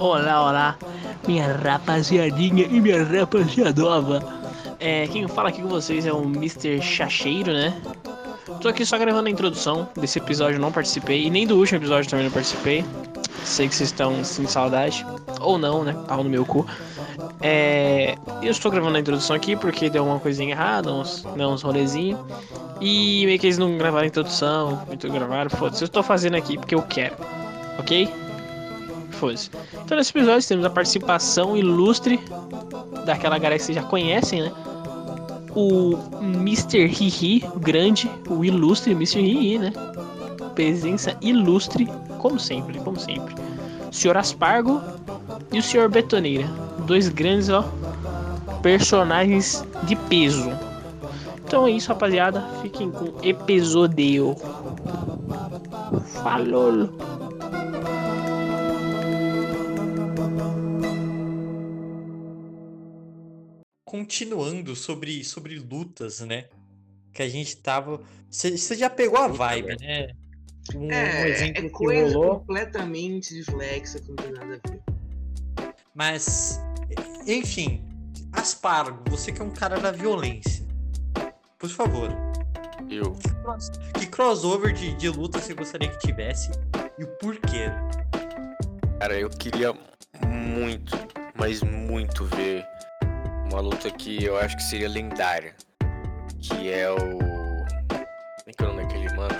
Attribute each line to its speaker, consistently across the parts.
Speaker 1: Olá, olá, minha rapaziadinha e minha rapaziadova. É, quem fala aqui com vocês é o Mr. Chacheiro, né? Tô aqui só gravando a introdução desse episódio, não participei, e nem do último episódio também não participei. Sei que vocês estão sem saudade, ou não, né? Pau no meu cu. É, eu estou gravando a introdução aqui porque deu uma coisinha errada, uns, né, uns rolezinhos. E meio que eles não gravaram a introdução, muito gravaram, foda-se. Eu estou fazendo aqui porque eu quero, ok? Foda-se. Então nesse episódio temos a participação ilustre daquela galera que vocês já conhecem, né? O Mr. Hihi, o grande, o ilustre Mr. Hihi, né? Presença ilustre, como sempre, como sempre. O Sr. Aspargo e o Sr. Betoneira. Dois grandes, ó, personagens de peso. Então é isso, rapaziada. Fiquem com episódio. Falou!
Speaker 2: Continuando sobre, sobre lutas, né? Que a gente tava. Você já pegou a vibe, né?
Speaker 3: Um, é, um exemplo é coisa rolou. completamente dislexa, que não tem nada a ver.
Speaker 2: Mas, enfim, Aspargo, você que é um cara da violência. Por favor.
Speaker 4: Eu.
Speaker 2: Que crossover de, de luta você gostaria que tivesse e o porquê?
Speaker 4: Cara, eu queria muito, mas muito ver uma luta que eu acho que seria lendária. Que é o. Como é que é o nome daquele mano?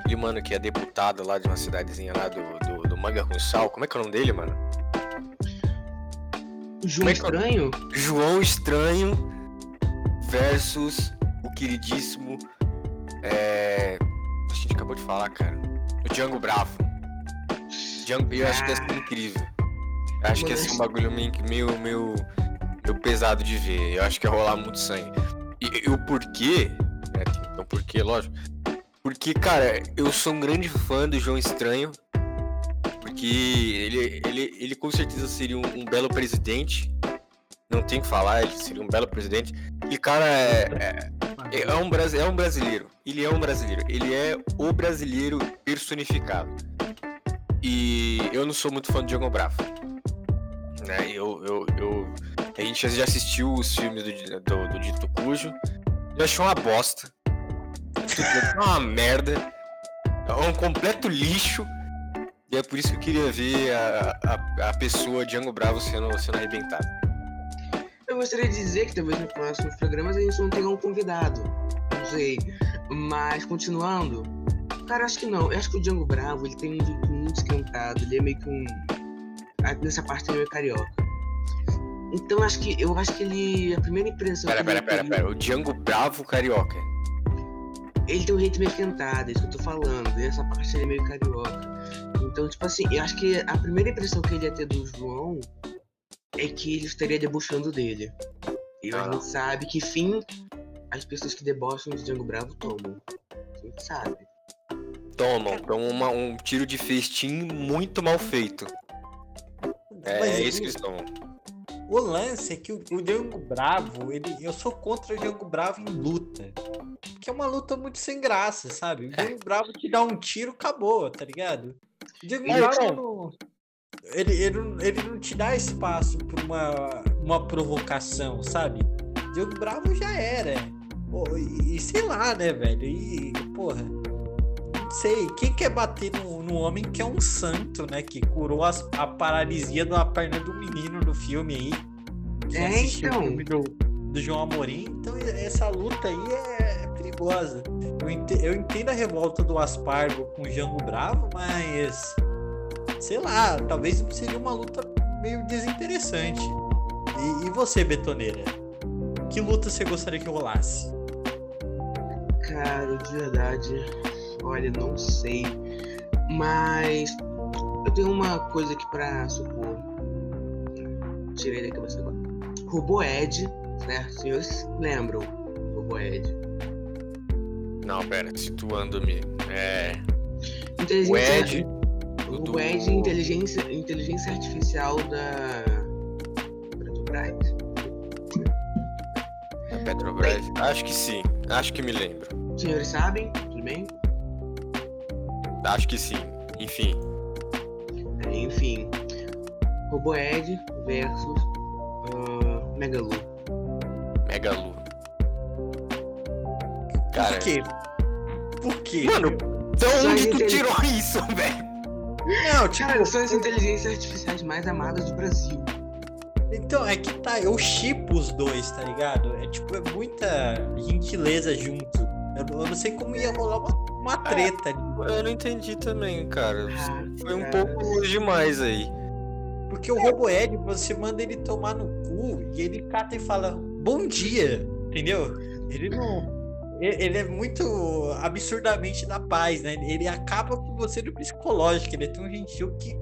Speaker 4: Aquele mano que é deputado lá de uma cidadezinha lá do, do, do Manga com Sal. Como é que é o nome dele, mano?
Speaker 3: João é Estranho?
Speaker 4: João Estranho versus o queridíssimo. É... A gente acabou de falar, cara. O Django Bravo. Django, eu acho que ia ser incrível. Eu acho que ia ser um bagulho meio, meio, meio meio pesado de ver. Eu acho que ia rolar muito sangue. E, e o porquê, né? Um porquê, lógico. Porque, cara, eu sou um grande fã do João Estranho. Porque ele, ele, ele com certeza seria um, um belo presidente. Não tem que falar, ele seria um belo presidente. E, cara, é, é, é, um, é um brasileiro. Ele é um brasileiro. Ele é o brasileiro personificado. E eu não sou muito fã do Diogo Bravo. Né? Eu, eu, eu a gente já assistiu os filmes do, do, do Dito Cujo. Eu achei uma bosta. É uma merda. É um completo lixo. E é por isso que eu queria ver a, a, a pessoa Django Bravo sendo, sendo arrebentada.
Speaker 3: Eu gostaria de dizer que talvez nos próximos programas a gente não tenha um convidado. Não sei. Mas continuando. Cara, acho que não. Eu acho que o Django Bravo ele tem um jeito muito esquentado. Ele é meio que um. Nessa parte é meio carioca. Então acho que eu acho que ele. A primeira impressão.
Speaker 4: Pera, pera, pera, pera. O Django Bravo carioca.
Speaker 3: Ele tem um jeito meio esquentado, é isso que eu tô falando. Essa parte ele é meio carioca. Então, tipo assim, eu acho que a primeira impressão que ele ia ter do João é que ele estaria debochando dele. E ah. a gente sabe que fim as pessoas que debocham de Django Bravo tomam. A gente sabe.
Speaker 4: Tomam, tomam uma, um tiro de festim muito mal feito. É, é isso que eles tomam.
Speaker 2: O lance é que o, o Django Bravo, ele, eu sou contra o Django Bravo em luta. Porque é uma luta muito sem graça, sabe? O Django Bravo te dá um tiro, acabou, tá ligado? O Django Bravo ele, ele, ele não te dá espaço pra uma, uma provocação, sabe? O Django Bravo já era. Pô, e, e, sei lá, né, velho? E, porra. Sei. Quem quer bater no, no homem que é um santo, né? Que curou as, a paralisia da perna do menino no filme aí.
Speaker 3: É, então.
Speaker 2: O filme do, do João Amorim. Então essa luta aí é, é perigosa. Eu entendo, eu entendo a revolta do Aspargo com o Jango Bravo, mas. Sei lá, talvez seria uma luta meio desinteressante. E, e você, Betoneira? Que luta você gostaria que rolasse?
Speaker 3: Cara, de verdade, olha, não sei. Mas eu tenho uma coisa aqui pra supor. Tirei da cabeça agora. Robô Ed, certo? Senhores lembram Robô Ed?
Speaker 4: Não, pera, situando-me. É.
Speaker 3: Inteligência. O Ed. O do... Ed inteligência, inteligência artificial da Petrobras.
Speaker 4: Da Petrobras? Acho que sim. Acho que me lembro.
Speaker 3: Senhores sabem? Tudo bem?
Speaker 4: Acho que sim. Enfim.
Speaker 3: É, enfim. Roboed versus uh, Megalu.
Speaker 4: Megalu. Cara,
Speaker 2: Por quê? Por quê?
Speaker 4: Mano,
Speaker 3: Só
Speaker 4: onde tu tirou isso, velho?
Speaker 2: não, tipo,
Speaker 3: Cara, são as inteligências artificiais mais amadas do Brasil.
Speaker 2: então é que tá, eu chipo os dois, tá ligado? É tipo, é muita gentileza junto. Eu, eu não sei como ia rolar uma, uma treta ali.
Speaker 4: Eu não entendi também, cara.
Speaker 3: Ah,
Speaker 4: Foi um
Speaker 3: cara.
Speaker 4: pouco longe demais aí.
Speaker 2: Porque o Roboed, você manda ele tomar no cu e ele cata e fala bom dia, entendeu? Ele não. Ele é muito absurdamente da paz, né? Ele acaba com você no psicológico, ele é tão gentil que.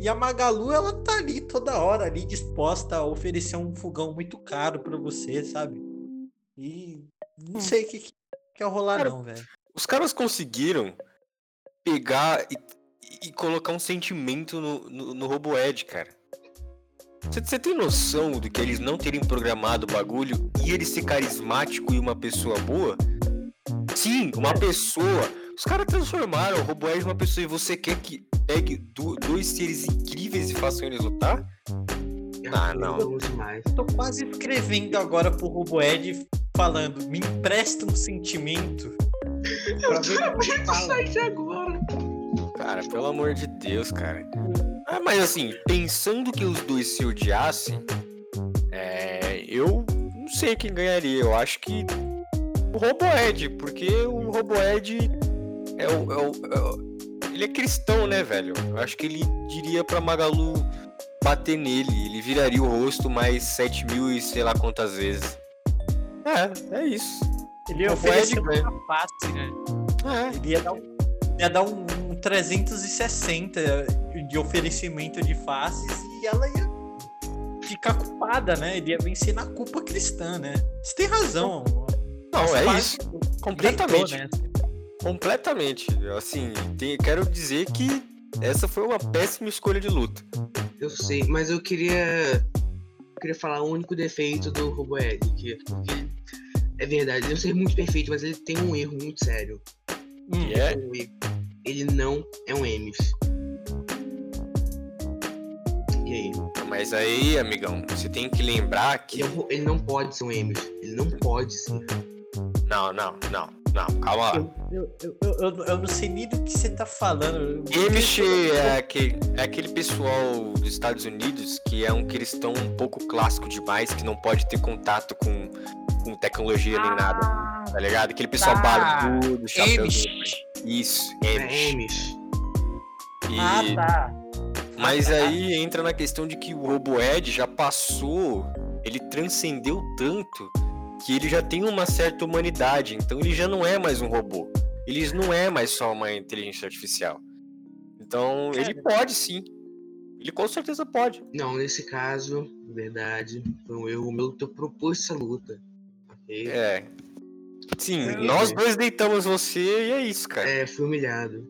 Speaker 2: E a Magalu, ela tá ali toda hora, ali disposta a oferecer um fogão muito caro pra você, sabe? E não sei o que, que quer rolar,
Speaker 4: Cara,
Speaker 2: não, velho.
Speaker 4: Os caras conseguiram pegar e, e colocar um sentimento no, no, no Roboed, cara. Você tem noção do que eles não terem programado o bagulho e ele ser carismático e uma pessoa boa? Sim, uma pessoa. Os caras transformaram o Roboed em uma pessoa e você quer que pegue do- dois seres incríveis e façam eles lutar? Ah, não.
Speaker 3: Demais.
Speaker 2: Tô quase escrevendo agora pro Roboed falando, me empresta um sentimento. Pra ver o que ele fala.
Speaker 3: site agora.
Speaker 4: Cara, pelo amor de Deus, cara. Ah, mas assim, pensando que os dois se odiassem, é, eu não sei quem ganharia. Eu acho que o Roboed, porque o Roboed é o, é o- é o- Ele é cristão, né, velho? Eu acho que ele diria pra Magalu bater nele. Ele viraria o rosto mais 7 mil e sei lá quantas vezes. É, é isso.
Speaker 2: Ele oferecer
Speaker 4: ganha.
Speaker 2: uma face, né?
Speaker 4: É.
Speaker 2: Ele ia dar um, ia dar um, um 360 de oferecimento de faces e ela ia ficar culpada, né? Ele ia vencer na culpa cristã, né? Você tem razão.
Speaker 4: Não,
Speaker 2: As
Speaker 4: é isso.
Speaker 2: deitou
Speaker 4: Completamente.
Speaker 2: nessa.
Speaker 4: Completamente. Assim, tem- quero dizer que essa foi uma péssima escolha de luta.
Speaker 3: Eu sei, mas eu queria. queria falar o único defeito do Roboed, que, que é verdade, ele não ser muito perfeito, mas ele tem um erro muito sério.
Speaker 2: Hum,
Speaker 4: Que é?
Speaker 3: Um erro. Ele não é um Emes. E aí?
Speaker 4: Mas aí, amigão, você tem que lembrar que.
Speaker 3: Ele, não pode ser um Emes. Ele não pode ser.
Speaker 4: Não, não, não, não, calma lá.
Speaker 2: Eu, eu, eu, eu, eu não sei nem do que você tá falando.
Speaker 4: Amish é aquele, é aquele pessoal dos Estados Unidos que é um cristão um pouco clássico demais, que não pode ter contato com, com tecnologia nem nada, tá ligado? Aquele pessoal
Speaker 2: tá.
Speaker 4: barbudo, chapéu. Isso,
Speaker 3: É
Speaker 4: Amish. E-
Speaker 2: Ah, tá.
Speaker 4: Mas
Speaker 2: Ah, tá.
Speaker 4: aí entra na questão de que o Roboed já passou, ele transcendeu tanto que ele já tem uma certa humanidade, então ele já não é mais um robô. Ele não é mais só uma inteligência artificial. Então ele pode sim. Ele com certeza pode.
Speaker 3: Não, nesse caso, verdade, foi um erro meu ter proposto essa luta. Ok?
Speaker 4: É. Sim,
Speaker 3: É.
Speaker 4: nós dois deitamos você e é isso, cara.
Speaker 3: É, fui humilhado.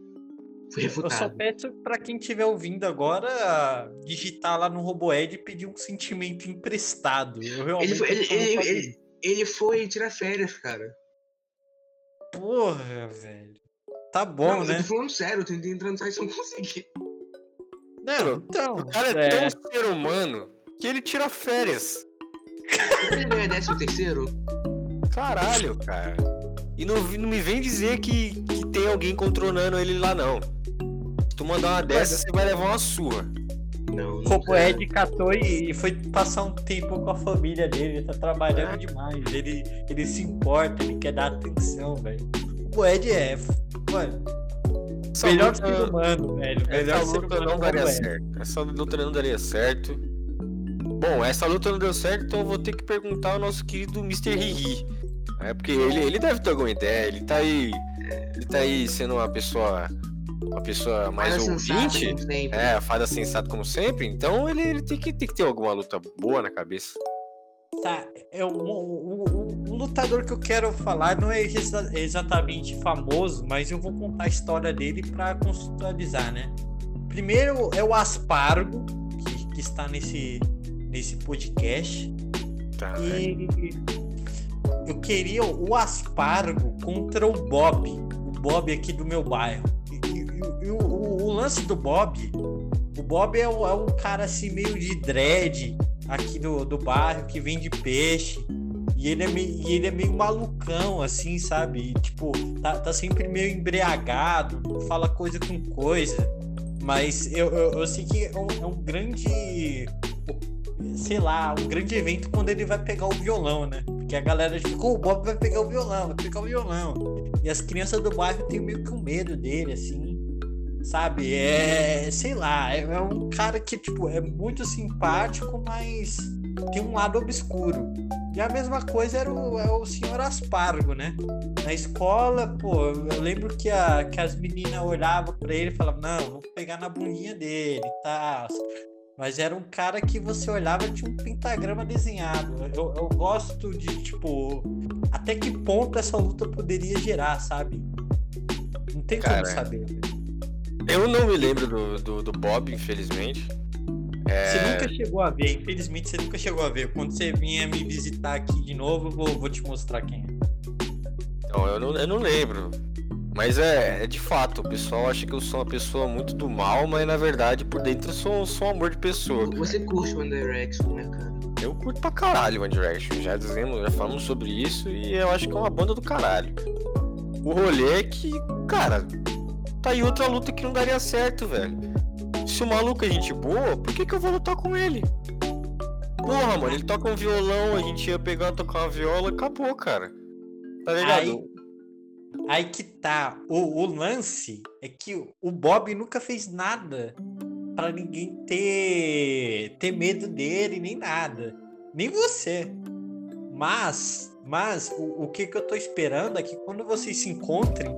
Speaker 3: Fui
Speaker 2: Eu só
Speaker 3: refutado.
Speaker 2: peço pra quem estiver ouvindo agora digitar lá no Roboed e pedir um sentimento emprestado. Eu realmente
Speaker 3: Ele foi, ele, ele, ele. Ele foi tirar férias, cara.
Speaker 2: Porra, velho. Tá bom,
Speaker 3: não,
Speaker 2: né?
Speaker 3: Eu tô falando sério, eu tentei entrar no site e não consegui.
Speaker 2: Não, então.
Speaker 4: O cara é,
Speaker 2: é,
Speaker 4: tão ser humano que ele tira férias.
Speaker 3: Ele ganha décimo terceiro?
Speaker 4: Caralho, cara. E não, não me vem dizer que, que tem alguém controlando ele lá, não. Se tu mandar uma dessa, você vai levar uma surra.
Speaker 3: Não,
Speaker 2: O
Speaker 3: nunca.
Speaker 2: Roboed catou e e foi passar um tempo com a família dele. Ele tá trabalhando demais. Ele, ele se importa, ele quer dar atenção, velho. O Roboed é. Mano,
Speaker 4: Essa
Speaker 2: melhor
Speaker 4: luta-
Speaker 2: ser humano, velho. Melhor
Speaker 4: Essa luta
Speaker 2: humano.
Speaker 4: não
Speaker 2: é
Speaker 4: daria certo. Essa luta não daria certo. Bom, essa luta não deu certo, então eu vou ter que perguntar ao nosso querido Mr. Riri. É porque ele, ele deve ter alguma ideia, ele tá aí. Ele tá aí sendo uma pessoa. Uma pessoa mais
Speaker 3: Fada
Speaker 4: ouvinte. É, a fada sensata como sempre, então ele, ele tem, que, tem que ter alguma luta boa na cabeça.
Speaker 2: Tá, é o, o, o- o lutador que eu quero falar não é exa- exatamente famoso, mas eu vou contar a história dele pra contextualizar, né? Primeiro é o Aspargo, que, que está nesse, nesse podcast.
Speaker 4: Tá,
Speaker 2: E eu queria o Aspargo contra o Bob, o Bob aqui do meu bairro. E, o, o- o lance do Bob, o Bob é um, é um cara assim meio de dread aqui do, do bairro que vende peixe. E ele, é meio, e ele é meio malucão, assim, sabe? E, tipo, tá, tá sempre meio embriagado, fala coisa com coisa. Mas eu, eu, eu sei que é um, é um grande. Sei lá, um grande evento quando ele vai pegar o violão, né? Porque a galera fica, oh, o Bob vai pegar o violão, vai pegar o violão. E as crianças do bairro têm meio que um medo dele, assim. Sabe? É. Sei lá, é, é um cara que, tipo, é muito simpático, mas tem um lado obscuro. E a mesma coisa era o, é o senhor Aspargo, né? Na escola, pô, eu lembro que, a, que as meninas olhavam para ele e falavam, não, vou pegar na bundinha dele e tal. Mas era um cara que você olhava e tinha um pentagrama desenhado. Eu, eu gosto de, tipo, até que ponto essa luta poderia gerar, sabe? Não tem
Speaker 4: Cara,
Speaker 2: como saber.
Speaker 4: Eu não me lembro do, do, do Bob, infelizmente. É,
Speaker 2: Você nunca chegou a ver, infelizmente você nunca chegou a ver. Quando você vinha me visitar aqui de novo, eu vou, vou te mostrar quem é.
Speaker 4: Então, eu não, eu não lembro. Mas é, é de fato, o pessoal acha que eu sou uma pessoa muito do mal, mas na verdade por dentro eu sou, sou um amor de pessoa.
Speaker 3: Você curte One Direction, né, cara?
Speaker 4: Eu curto pra caralho One Direction, já dizemos, já falamos sobre isso e eu acho que é uma banda do caralho. O rolê é que, cara, tá aí outra luta que não daria certo, velho. Se o maluco é gente boa, por que, que eu vou lutar com ele? Porra, mano, ele toca um violão, a gente ia pegar, tocar uma viola, acabou, cara. Tá ligado?
Speaker 2: Aí, aí que tá. O, o lance é que o Bob nunca fez nada pra ninguém ter, ter medo dele, nem nada. Nem você. Mas, mas o, o que, que eu tô esperando é que quando vocês se encontrem,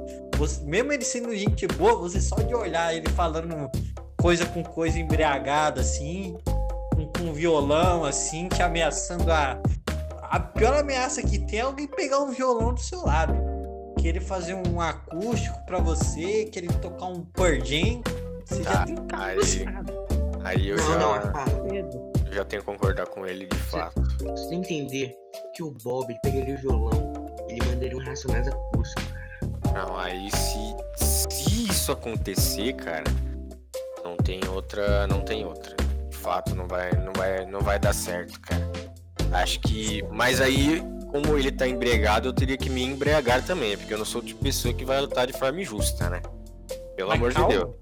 Speaker 2: você- mesmo ele sendo gente boa, você só de olhar ele falando coisa com coisa embriagada, assim, com, com violão, assim, te ameaçando a. A pior ameaça que tem é alguém pegar um violão do seu lado. Querer fazer um acústico pra você, querer tocar um Pearl Jam. Você já
Speaker 4: Tá,
Speaker 2: tem cara
Speaker 4: aí-. Aí eu
Speaker 3: não,
Speaker 4: já,
Speaker 3: não, cara.
Speaker 2: Medo.
Speaker 4: eu já tenho que concordar com ele de fato.
Speaker 3: Você tem que entender que o Bob ele pegaria o violão, ele mandaria um Racionais acústico.
Speaker 4: Não, aí se, se isso acontecer, cara, não tem outra, não tem outra. De fato, não vai, não vai, não vai dar certo, cara. Acho que, mas aí, como ele tá embriagado, eu teria que me embriagar também, porque eu não sou o tipo de pessoa que vai lutar de forma injusta, né? Pelo
Speaker 2: Mas
Speaker 4: amor
Speaker 2: calma,
Speaker 4: de Deus.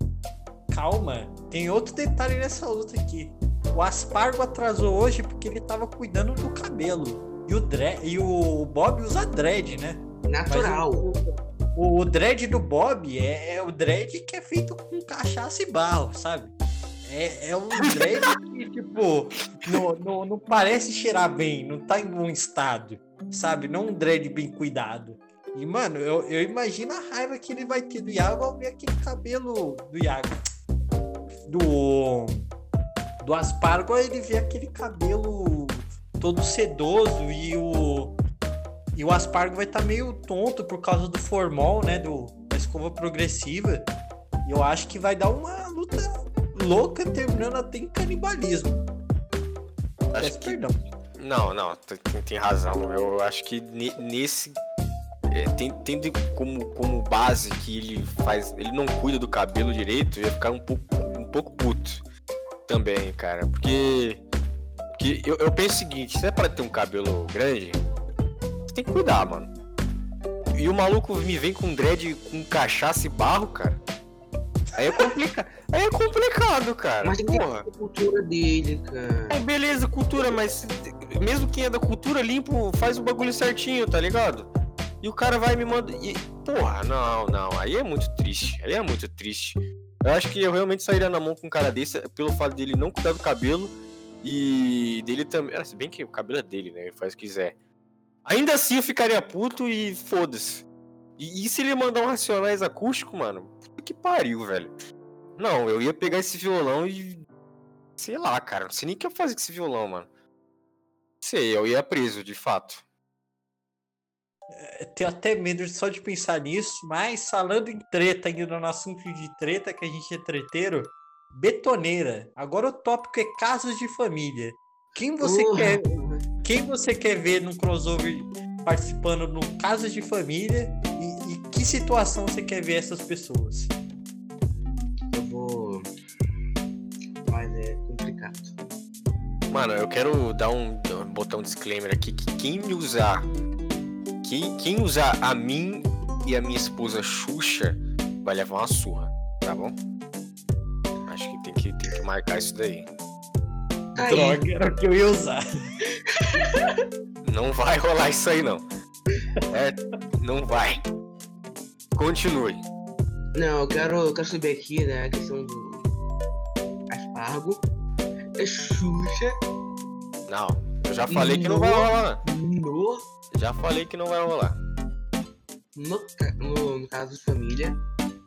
Speaker 2: Calma, tem outro detalhe nessa luta aqui. O Aspargo atrasou hoje porque ele tava cuidando do cabelo. E o, dre... e o Bob usa dread, né?
Speaker 3: Natural.
Speaker 2: o, o, o dread do Bob é, é o dread que é feito com cachaça e barro, sabe? É, é um dread que, tipo, não, não, não parece cheirar bem, não tá em bom estado, sabe? Não um dread bem cuidado. E, mano, eu, eu imagino a raiva que ele vai ter do Iago ao ver aquele cabelo do Iago. Do. Do Aspargo, ele vê aquele cabelo todo sedoso e o. E o Aspargo vai estar meio tonto por causa do formol, né? Do, da escova progressiva. E eu acho que vai dar uma luta louca, terminando até em canibalismo.
Speaker 4: Acho
Speaker 2: Peço
Speaker 4: que
Speaker 2: perdão.
Speaker 4: Não, não, tem, tem razão. Eu acho que ne- nesse. é, tendo como, como base que ele faz. Ele não cuida do cabelo direito, eu ia ficar um pouco, um pouco puto também, cara. Porque. porque eu, eu penso o seguinte, se é pra ter um cabelo grande, tem que cuidar, mano. E o maluco me vem com dread com cachaça e barro, cara. Aí é complicado. Aí é complicado, cara.
Speaker 3: Mas tem que ter
Speaker 4: Porra.
Speaker 3: a cultura dele, cara.
Speaker 4: É, beleza, cultura, mas mesmo quem é da cultura limpo faz o bagulho certinho, tá ligado? E o cara vai e me manda. E, porra, não, não. Aí é muito triste. Aí é muito triste. Eu acho que eu realmente sairia na mão com um cara desse pelo fato dele não cuidar do cabelo e dele também. Ah, se bem que o cabelo é dele, né? Ele faz o que quiser. Ainda assim eu ficaria puto e foda-se. E, e se ele mandar um Racionais acústico, mano? Puta que pariu, velho. Não, eu ia pegar esse violão e Sei lá, cara. Não sei nem o que eu fazer com esse violão, mano. Sei, eu ia preso, de fato.
Speaker 2: Eu tenho até medo só de pensar nisso, mas falando em treta, ainda no assunto de treta, que a gente é treteiro, betoneira. Agora o tópico é casos de família. Quem você
Speaker 3: Porra,
Speaker 2: quer. Quem você quer ver num crossover participando no Casos de Família e, e que situação você quer ver essas pessoas?
Speaker 3: Eu vou.
Speaker 4: Mano, eu quero dar um botar um disclaimer aqui que quem me usar. Quem, quem usar a mim e a minha esposa Xuxa vai levar uma surra, tá bom? Acho que tem que, tem que marcar isso daí.
Speaker 3: Aí.
Speaker 2: Droga, era o que eu ia usar.
Speaker 4: Não vai rolar isso aí, não. É, não vai. Continue.
Speaker 3: Não, eu quero, eu quero saber aqui, né, a questão do aspargo. É Xuxa
Speaker 4: Não, eu já falei que não vai rolar.
Speaker 3: no,
Speaker 4: Já falei que não vai rolar.
Speaker 3: no, no, no caso de família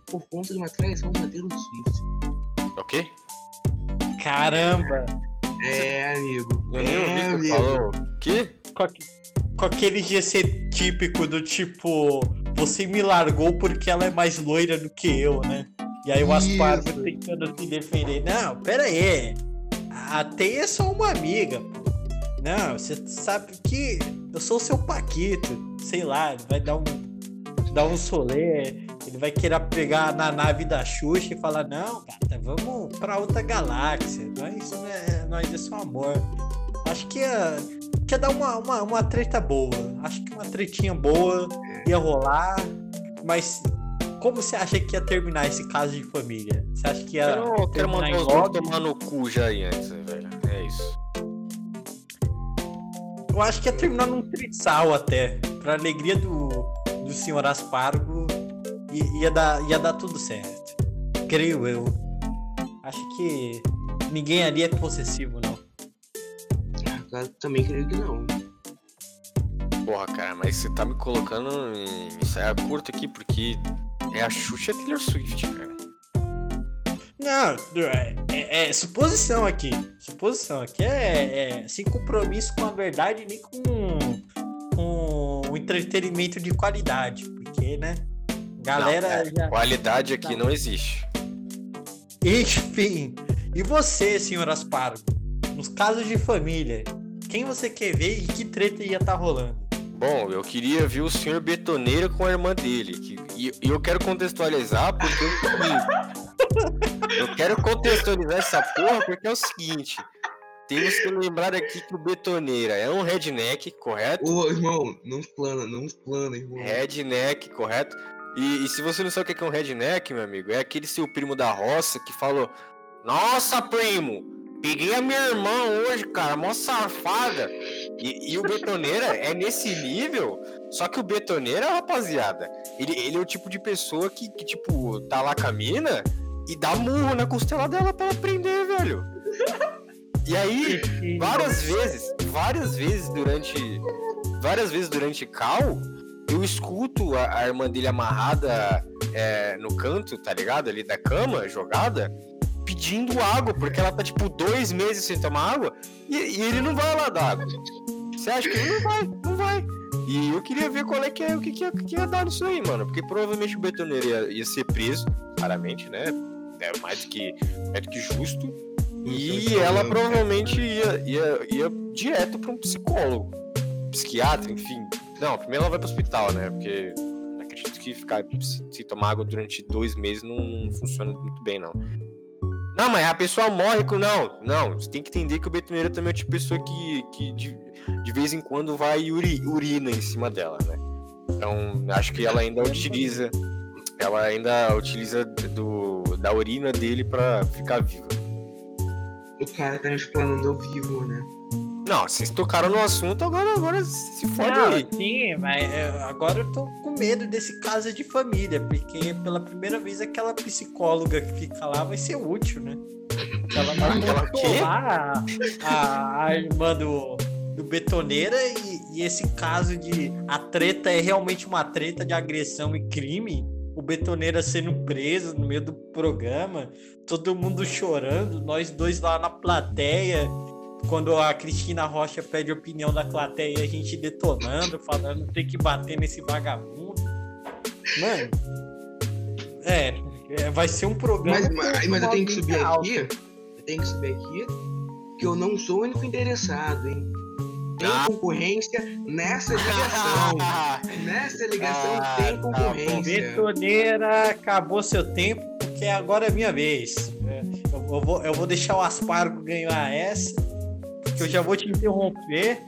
Speaker 3: por conta de uma traição da Taylor Swift.
Speaker 4: Ok?
Speaker 2: Caramba!
Speaker 3: É, amigo.
Speaker 4: Eu nem
Speaker 3: é,
Speaker 4: ouvi que
Speaker 3: amigo.
Speaker 4: falou. Que?
Speaker 2: Com, com aquele GC típico do tipo, você me largou porque ela é mais loira do que eu, né? E aí o Aspargo
Speaker 3: Isso.
Speaker 2: tentando se defender. Não, pera aí. A Teia é só uma amiga, pô. Não, você sabe que eu sou o seu Paquito. Sei lá, vai dar um, dar um solê. Ele vai querer pegar na nave da Xuxa e falar: Não, gata, vamos pra outra galáxia. Nós, é, nós é só amor. Acho que ia, que ia dar uma, uma, uma treta boa. Acho que uma tretinha boa ia rolar. Mas como você acha que ia terminar esse caso de família? Você acha que ia.
Speaker 4: Eu quero, mandar
Speaker 2: em
Speaker 4: os dois
Speaker 2: log?
Speaker 4: tomar no cu já aí antes, velho. É isso.
Speaker 2: Eu acho que ia terminar num trissal até. Pra alegria do, do senhor Aspargo, ia dar, ia dar tudo certo. Creio eu. Acho que ninguém ali é possessivo, não.
Speaker 3: Ah, Eu também creio que não.
Speaker 4: Porra, cara, mas você tá me colocando em saia curta aqui, porque é a Xuxa e a Taylor Swift, cara.
Speaker 2: Não, é, é- é suposição aqui. Suposição aqui é, é sem compromisso com a verdade nem com, com o entretenimento de qualidade. Porque, né? Galera
Speaker 4: Não, é,
Speaker 2: já.
Speaker 4: Qualidade aqui não existe.
Speaker 2: Enfim. E você, senhor Aspargo? Nos casos de família, quem você quer ver e que treta ia estar rolando?
Speaker 4: Bom, eu queria ver o senhor Betoneira com a irmã dele. que- e, e eu quero contextualizar porque seguinte. eu quero contextualizar essa porra porque é o seguinte. Temos que lembrar aqui que o Betoneira é um redneck, correto?
Speaker 3: Ô, irmão, não explana, não explana, irmão.
Speaker 4: Redneck, correto? E, e se você não sabe o que é um redneck, meu amigo, é aquele seu primo da roça que falou: Nossa, primo, peguei a minha irmã hoje, cara, mó safada. E, e o betoneira é nesse nível, só que o betoneira, rapaziada, ele, ele é o tipo de pessoa que, que, tipo, tá lá com a mina e dá murro na costela dela pra ela aprender, velho. E aí, várias vezes, várias vezes durante. Várias vezes durante cal, eu escuto a, a irmã dele amarrada é, no canto, tá ligado? Ali da cama, jogada, pedindo água, porque ela tá tipo dois meses sem tomar água e, e ele não vai lá dar água. Você acha que ele não vai? Não vai. E eu queria ver qual é que é, o que, que, ia, que ia dar nisso aí, mano. Porque provavelmente o betoneiro ia, ia ser preso, claramente, né? É mais do que, mais do que justo. E ela provavelmente ia, ia, ia direto pra um psicólogo, psiquiatra, enfim. Não, primeiro ela vai pro hospital, né? Porque acredito que ficar se, se tomar água durante dois meses não, não funciona muito bem, não. Não, mas a pessoa morre com. Não, não. Você tem que entender que o betoneiro também é tipo de pessoa que, que de, de vez em quando vai uri, urina em cima dela, né? Então, acho que ela ainda utiliza. Ela ainda utiliza do, da urina dele pra ficar viva.
Speaker 3: O cara tá me explanando ao vivo, né?
Speaker 4: Não, vocês tocaram no assunto, agora, agora se fode
Speaker 2: Não,
Speaker 4: aí.
Speaker 2: sim, mas é, agora eu tô com medo desse caso de família, porque pela primeira vez aquela psicóloga que fica lá vai ser útil, né? Ela vai controlar a, a, a irmã do, do betoneira e, e esse caso de a treta é realmente uma treta de agressão e crime. O betoneira sendo preso no meio do programa, todo mundo chorando, nós dois lá na plateia, quando a Cristina Rocha pede opinião da plateia, a gente detonando, falando tem que bater nesse vagabundo. Mano, é, é, vai ser um programa.
Speaker 3: Mas, mas, mas eu tenho que subir
Speaker 2: alta.
Speaker 3: aqui. Eu tenho que subir aqui que eu não sou o único interessado, hein? Tem
Speaker 4: Ah.
Speaker 3: concorrência nessa ligação. Nessa ligação
Speaker 4: Ah,
Speaker 3: tem
Speaker 4: tá
Speaker 3: concorrência.
Speaker 2: Betoneira, acabou seu tempo, porque agora é minha vez. É, Eu, eu vou, eu vou deixar o Aspargo ganhar essa, que eu já vou te interromper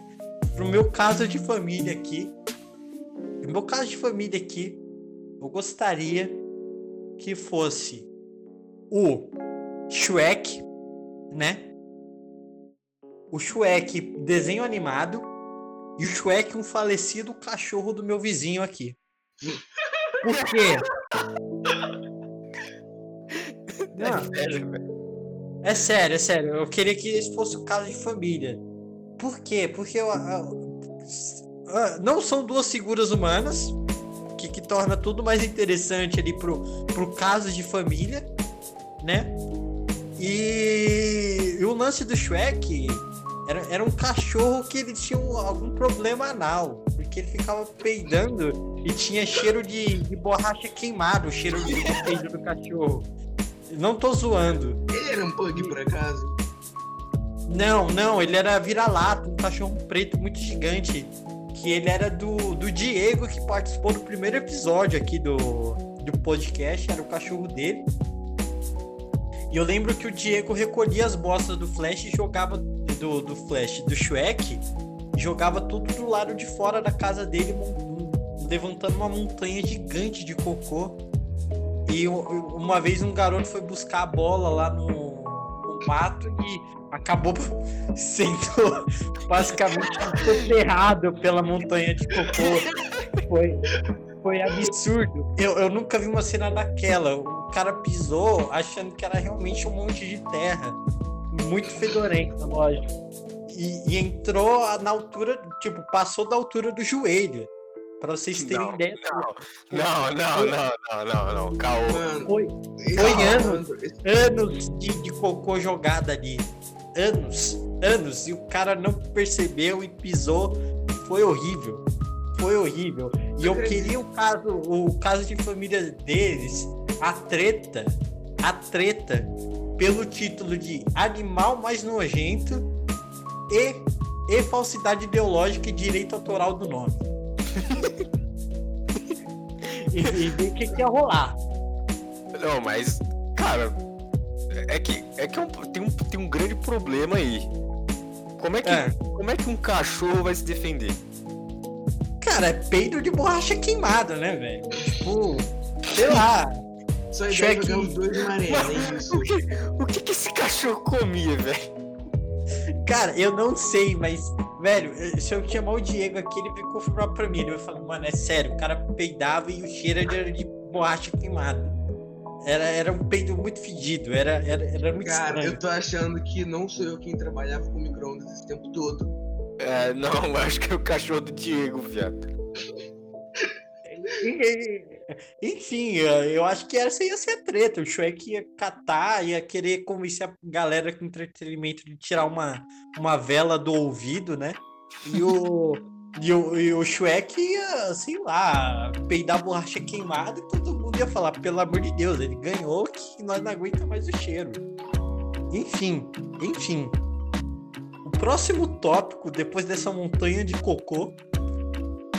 Speaker 2: pro meu caso de família aqui. No meu caso de família aqui, eu gostaria que fosse o Shrek, né? O Shrek desenho animado e o Shrek um falecido cachorro do meu vizinho aqui. Por quê? Não,
Speaker 4: Sério, velho.
Speaker 2: É sério, é sério. Eu queria que esse fosse o caso de família. Por quê? Porque eu, eu- não são duas figuras humanas, que, que torna tudo mais interessante ali pro, pro caso de família, né? E, e o lance do Shrek era, era um cachorro que ele tinha um- algum problema anal, porque ele ficava peidando e tinha cheiro de, de borracha queimada, o cheiro de peido do cachorro. Não tô zoando.
Speaker 3: Ele era um pug, por acaso?
Speaker 2: Não, não, ele era vira-lata, um cachorro preto muito gigante. Que ele era do, do Diego, que participou do primeiro episódio aqui do, do podcast, era o cachorro dele. E eu lembro que o Diego recolhia as bostas do Flash e jogava. Do, do Flash, do Shrek, e jogava tudo do lado de fora da casa dele, levantando uma montanha gigante de cocô. E uma vez um garoto foi buscar a bola lá no, no mato e acabou sendo basicamente soterrado pela montanha de cocô. Foi, foi absurdo. Eu, eu nunca vi uma cena daquela. O cara pisou achando que era realmente um monte de terra. Muito fedorenta, lógico. E, e entrou na altura, tipo, passou da altura do joelho. Pra vocês terem
Speaker 4: Não,
Speaker 2: ideia.
Speaker 4: Não, não, não, não, não, não. Caô.
Speaker 2: Foi Foi anos. anos de, de cocô jogado ali. Anos, anos. E o cara não percebeu e pisou. Foi horrível. Foi horrível. E eu queria o caso, o caso de família deles, a treta, a treta, pelo título de Animal Mais Nojento e, e falsidade ideológica e direito autoral do nome. E, e ver o que, que ia rolar.
Speaker 4: Não, mas, cara, é que, é que é um- tem, um, tem um grande problema aí. Como é, que,
Speaker 2: É.
Speaker 4: como é que um cachorro vai se defender?
Speaker 2: Cara, é peido de borracha queimada, né, velho? Tipo, sei lá.
Speaker 3: Só ideia os dois isso.
Speaker 4: O que, o que, que esse cachorro comia, velho?
Speaker 2: Cara, eu não sei, mas, velho, se eu chamar o Diego aqui, ele vai confirmar pra mim. Ele vai falar, mano, é sério, o cara peidava e o cheiro era de borracha queimada. Era, era um peido muito fedido, era, era, era muito
Speaker 3: Cara,
Speaker 2: estranho.
Speaker 3: eu tô achando que não sou eu quem trabalhava com micro-ondas esse tempo todo.
Speaker 4: É, não, acho que é o cachorro do Diego, viado.
Speaker 2: Enfim, eu acho que essa ia ser a treta. O Shrek ia catar, ia querer convencer a galera com entretenimento de tirar uma, uma vela do ouvido, né? E o, e o, e o Shrek ia, sei lá, peidar borracha queimada e todo mundo ia falar, pelo amor de Deus, ele ganhou que nós não aguenta mais o cheiro. Enfim, enfim. O próximo tópico, depois dessa montanha de cocô,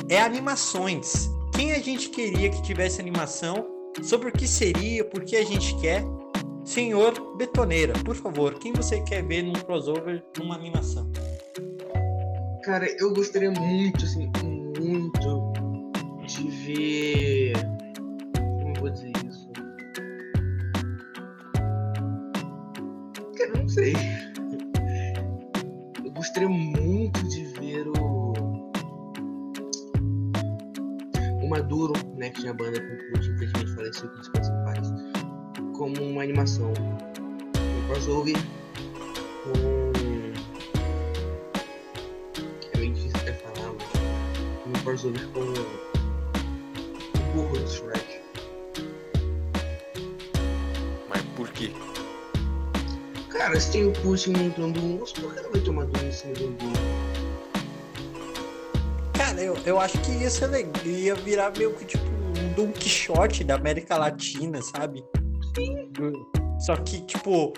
Speaker 2: é animações. Quem a gente queria que tivesse animação? Sobre o que seria, por que a gente quer? Senhor Betoneira, por favor, quem você quer ver num crossover, numa animação?
Speaker 3: Cara, eu gostaria muito, assim, muito de ver. Como eu vou dizer isso? Cara, não sei. Eu gostaria muito de ver Maduro, né, que tinha banda com o Putin, infelizmente faleceu com descanso em paz, como uma animação. Um crossover com é meio difícil até falar, mas um crossover com o burro do Shrek.
Speaker 4: Mas por quê?
Speaker 3: Cara, se tem o Putin montando um osso, por que não vai tomar dor em cima do burro?
Speaker 2: Cara, eu, eu acho que ia ser legal, ia virar meio que tipo um Don Quixote da América Latina, sabe? Do- Só que, tipo,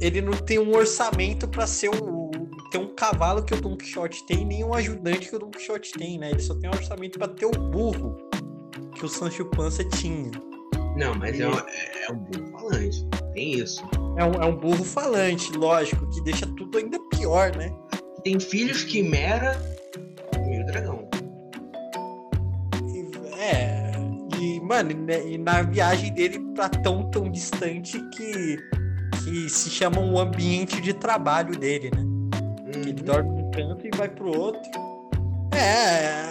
Speaker 2: ele não tem um orçamento pra ser o. ter um cavalo que o Don Quixote tem, nem um ajudante que o Don Quixote tem, né? Ele só tem um orçamento pra ter o burro que o Sancho Panza tinha.
Speaker 3: Não, mas é, um- é, é um burro falante. Tem isso.
Speaker 2: É um, é um burro falante, lógico, que deixa tudo ainda pior. pior, né?
Speaker 3: Tem filhos quimera
Speaker 2: mano, e na viagem dele pra tão, tão distante que, que se chama um ambiente de trabalho dele, né? Ele
Speaker 3: Uhum.
Speaker 2: dorme num canto e vai pro outro. É,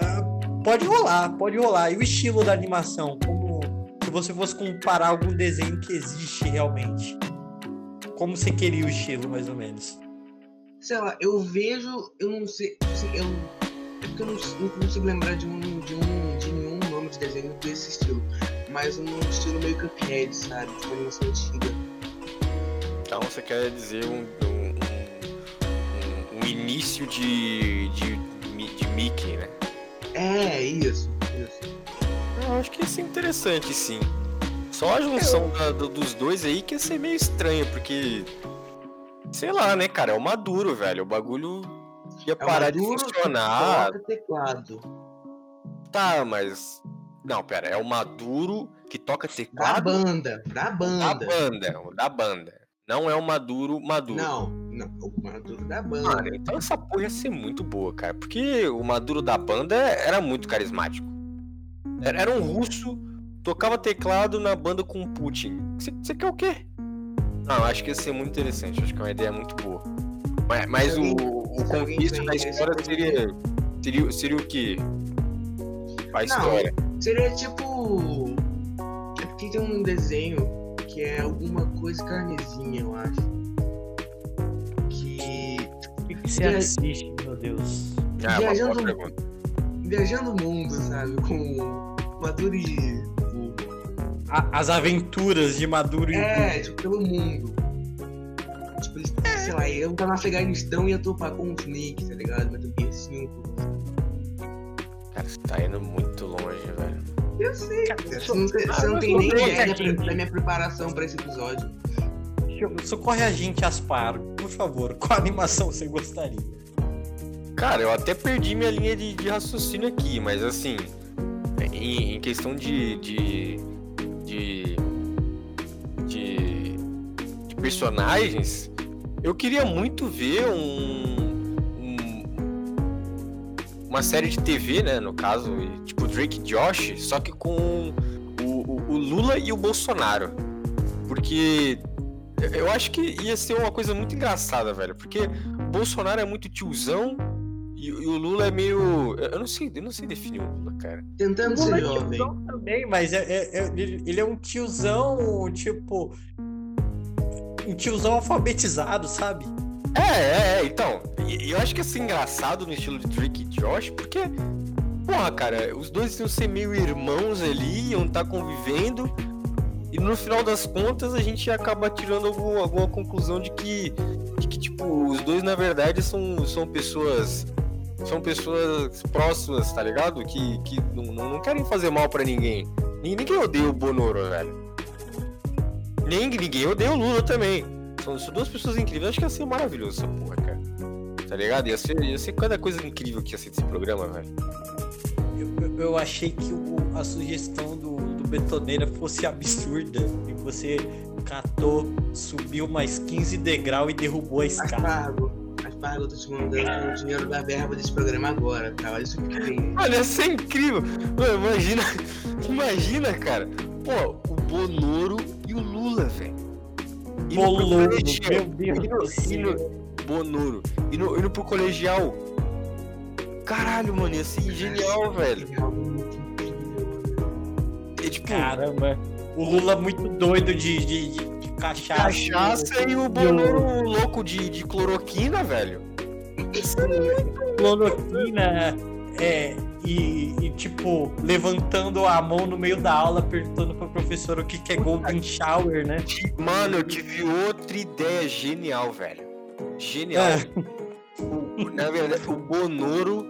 Speaker 2: pode rolar, pode rolar. E o estilo da animação? Como se você fosse comparar algum desenho que existe realmente? Como você queria o estilo, mais ou menos?
Speaker 3: Sei lá, eu vejo, eu não sei, assim, eu, é eu não, não consigo lembrar de um, de um, desenho desse estilo, mas um estilo meio Cuphead, sabe, tipo animação antiga.
Speaker 4: Então você quer dizer um, um, um- um início de, de, de Mickey, né?
Speaker 3: É, isso, isso.
Speaker 4: Eu acho que isso é interessante, sim. Só a junção da- do- dos dois aí que ia ser meio estranho, porque. Sei lá, né, cara? É o Maduro, velho. O bagulho ia
Speaker 3: É
Speaker 4: parar de funcionar.
Speaker 3: teclado.
Speaker 4: Tá, mas. Não, pera. É o Maduro que toca
Speaker 3: Da
Speaker 4: teclado
Speaker 3: banda, da
Speaker 4: da
Speaker 3: banda.
Speaker 4: banda. Da banda. Não é o Maduro Maduro.
Speaker 3: Não, não, o Maduro da banda.
Speaker 4: Mano, então essa porra ia ser muito boa, cara. Porque o Maduro da banda era muito carismático. Era, um russo, tocava teclado na banda com o Putin. Você quer o quê? Não, acho que ia ser muito interessante. Acho que é uma ideia muito boa. Mas, mas o, o
Speaker 3: tem
Speaker 4: da história seria, seria. Seria o quê? A
Speaker 3: Não. Seria tipo. É porque tem um desenho que é alguma coisa carnezinha, eu acho. Que.
Speaker 2: O que, que você
Speaker 3: E-
Speaker 2: assiste, meu Deus?
Speaker 4: Ah, uma
Speaker 3: Viajando-. Viajando o mundo, sabe? Com Maduro e.
Speaker 2: A- as aventuras de Maduro e
Speaker 3: É, tipo, pelo mundo. Tipo, eles, sei lá, eu tava no Afeganistão e eu topar com um Snake, tá ligado? Metal Gear 5.
Speaker 4: Cara, você tá indo muito longe, velho.
Speaker 3: Eu sei,
Speaker 2: Cara,
Speaker 3: Você
Speaker 2: sou-
Speaker 3: não, tem-
Speaker 2: Ah,
Speaker 3: você não tem nem
Speaker 2: bem
Speaker 3: ideia da, da minha preparação pra esse episódio.
Speaker 2: Socorre a gente, Asparo, por favor. Qual animação você gostaria?
Speaker 4: Cara, eu até perdi minha linha de, de raciocínio aqui, mas assim, em, em questão de de, de de de personagens, eu queria muito ver um- uma série de TV, né, no caso, tipo Drake e Josh, só que com o, o- o Lula e o Bolsonaro, porque eu acho que ia ser uma coisa muito engraçada, velho, porque o Bolsonaro é muito tiozão e, e o Lula é meio. Eu não sei, eu não sei definir o Lula, cara.
Speaker 3: Tentando
Speaker 2: Lula
Speaker 3: ser
Speaker 2: é
Speaker 3: jovem.
Speaker 2: tiozão também, mas é, é- é- ele, ele é um tiozão, tipo. Um tiozão alfabetizado, sabe?
Speaker 4: É, é, é, então. Eu acho que ia ser engraçado no estilo de Drake e Josh, porque. Porra, cara, os dois iam ser meio irmãos ali, iam estar convivendo. E no final das contas a gente ia acabar tirando algum- alguma conclusão de que, de que, tipo, os dois na verdade são, são pessoas. São pessoas próximas, tá ligado? Que, que não, não querem fazer mal pra ninguém. Ninguém, odeia o Bonoro, velho. Ninguém odeia o Lula também. São, duas pessoas incríveis. Eu acho que ia ser maravilhoso essa porra, cara. Tá ligado? Ia ser, ia ser cada coisa incrível que ia ser desse programa, velho.
Speaker 2: Eu, eu- eu achei que o- a sugestão do, do Betoneira fosse absurda. E você catou, subiu mais 15 degraus e derrubou a escada.
Speaker 3: Aspargo. Aspargo, eu tô te mandando o dinheiro da verba desse programa agora, tá? Olha isso que tem.
Speaker 4: Olha, ia ser incrível. Mano, imagina. Imagina, cara. Pô, o Bonoro e o Lula, velho. Colegial.
Speaker 2: meu Deus do céu.
Speaker 4: Bonoro. Indo, indo pro colegial. Caralho, mano, ia ser genial, velho.
Speaker 3: É muito.
Speaker 4: É tipo,
Speaker 2: Caramba. O Lula muito doido de, de, de- cachaça.
Speaker 4: cachaça e o Bonoro louco de, de cloroquina, velho.
Speaker 2: cloroquina é, e, e, tipo, levantando a mão no meio da aula, perguntando pra professora o que, que é Golden Shower, né?
Speaker 4: Mano, eu tive outra ideia genial, velho. Genial.
Speaker 2: É.
Speaker 4: O- na verdade, o Bonoro.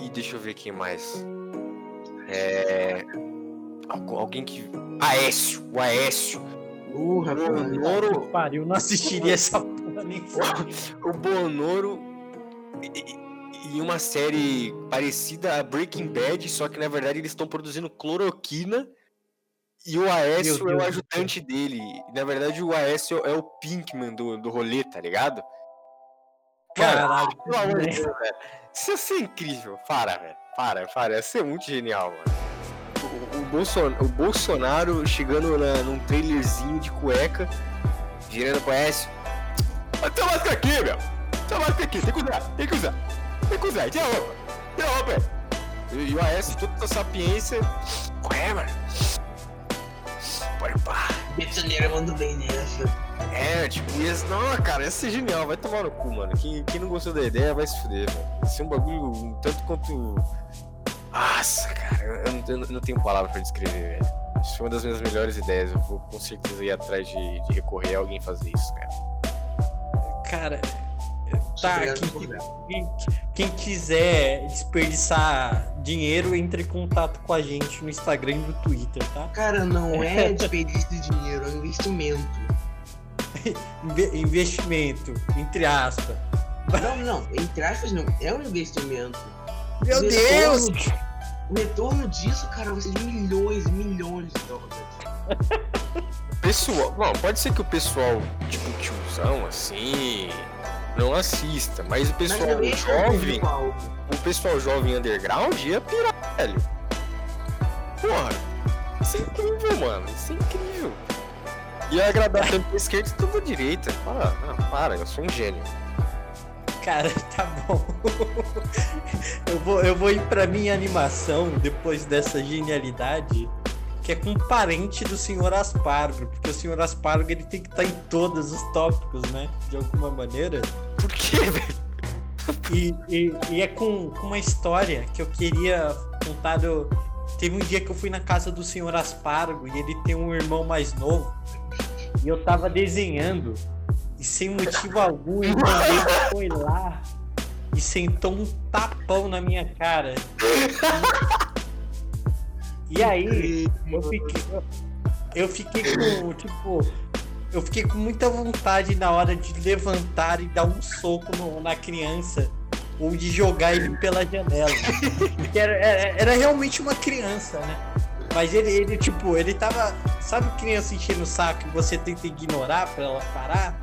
Speaker 4: E deixa eu ver quem mais. É. algu- Alguém que. Aécio, o Aécio.
Speaker 3: Porra,
Speaker 4: O. Bonoro.
Speaker 2: Pariu, não assistiria essa porra nem.
Speaker 4: O Bonoro. E, e- e uma série parecida a Breaking Bad, só que na verdade eles estão produzindo cloroquina. E o Aécio é o ajudante dele. Na verdade, o Aécio é o Pinkman do, do rolê, tá ligado?
Speaker 2: Caralho,
Speaker 4: Pelo amor de Deus, velho. Isso ia ser incrível. Para, velho. Para, para. Ia ser muito genial, mano. O, o Bolson- o Bolsonaro chegando na- num trailerzinho de cueca, girando pro Aécio. Mas tem máscara aqui, meu. Tem máscara aqui. Tem que usar. Tem que usar. Que usar. Tira a roupa. Tira a roupa. aí. E, o Aécio, toda essa sapiência. Qual é, mano? Pode pá.
Speaker 3: Betoneira mandou bem nessa.
Speaker 4: É, tipo, ia, não, cara, ia ser genial, vai tomar no cu, mano. Quem, quem não gostou da ideia vai se fuder, velho. Ia ser um bagulho um tanto quanto. Nossa, cara, eu, eu não, tenho- eu não tenho palavra pra descrever, velho. Isso foi uma das minhas melhores ideias. Eu vou com certeza ir atrás de, de recorrer a alguém fazer isso, cara.
Speaker 2: Cara, tá,
Speaker 3: Obrigado
Speaker 2: quem, quem, quem quiser desperdiçar dinheiro, entre em contato com a gente no Instagram e no Twitter, tá?
Speaker 3: Cara, não é desperdício de dinheiro, é um investimento.
Speaker 2: Inve- investimento, entre aspas.
Speaker 3: Não, não, entre aspas não, é um investimento.
Speaker 2: Meu
Speaker 3: Retorno-
Speaker 2: Deus!
Speaker 3: O retorno disso, cara, vai ser de milhões e milhões de dólares.
Speaker 4: Pessoal, bom, pode ser que o pessoal, tipo, tiozão, assim, não assista, mas o pessoal
Speaker 3: Mas é
Speaker 4: jovem. o pessoal jovem underground ia pirar, velho. Porra, isso é incrível, mano. Isso é incrível. Ia agradar tanto pra esquerda quanto pra direita. Para, não, para, eu sou um gênio.
Speaker 2: Cara, tá bom. eu, vou, eu vou ir pra minha animação depois dessa genialidade, que é com um parente do Senhor Aspargo, porque o Senhor Aspargo ele tem que estar em todos os tópicos, né? De alguma maneira.
Speaker 4: Por quê, velho?
Speaker 2: E, e, e é com, com uma história que eu queria contar. Do... Teve um dia que eu fui na casa do senhor Aspargo e ele tem um irmão mais novo. E eu tava desenhando. E sem motivo algum, o irmão dele foi lá e sentou um tapão na minha cara. E aí, eu fiquei, eu, fiquei com, tipo, eu fiquei com muita vontade na hora de levantar e dar um soco no- na criança ou de jogar ele pela janela. Porque era, era, era realmente uma criança, né? Mas ele, ele, tipo, ele tava. Sabe criança enchendo o saco e você tenta ignorar pra ela parar?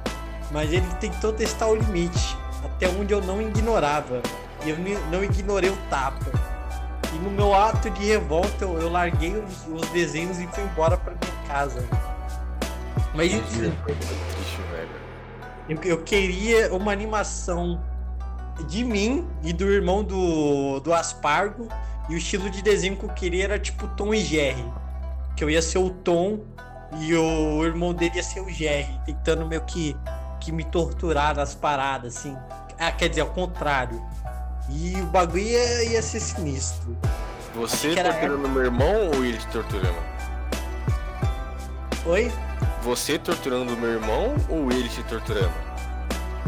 Speaker 2: Mas ele tentou testar o limite. Até onde eu não ignorava. E eu não ignorei o tapa. No meu ato de revolta, eu, eu larguei os, os desenhos e fui embora pra minha casa. Mas enfim, eu, eu queria uma animação de mim e do irmão do, do Aspargo. E o estilo de desenho que eu queria era tipo Tom e Jerry. Que eu ia ser o Tom e o irmão dele ia ser o Jerry. Tentando meio que, que me torturar nas paradas, assim. Ah, quer dizer, ao contrário. E o bagulho ia, ia ser sinistro.
Speaker 4: Você
Speaker 2: era-
Speaker 4: torturando meu irmão ou ele te torturando?
Speaker 2: Oi?
Speaker 4: Você torturando meu irmão ou ele te torturando?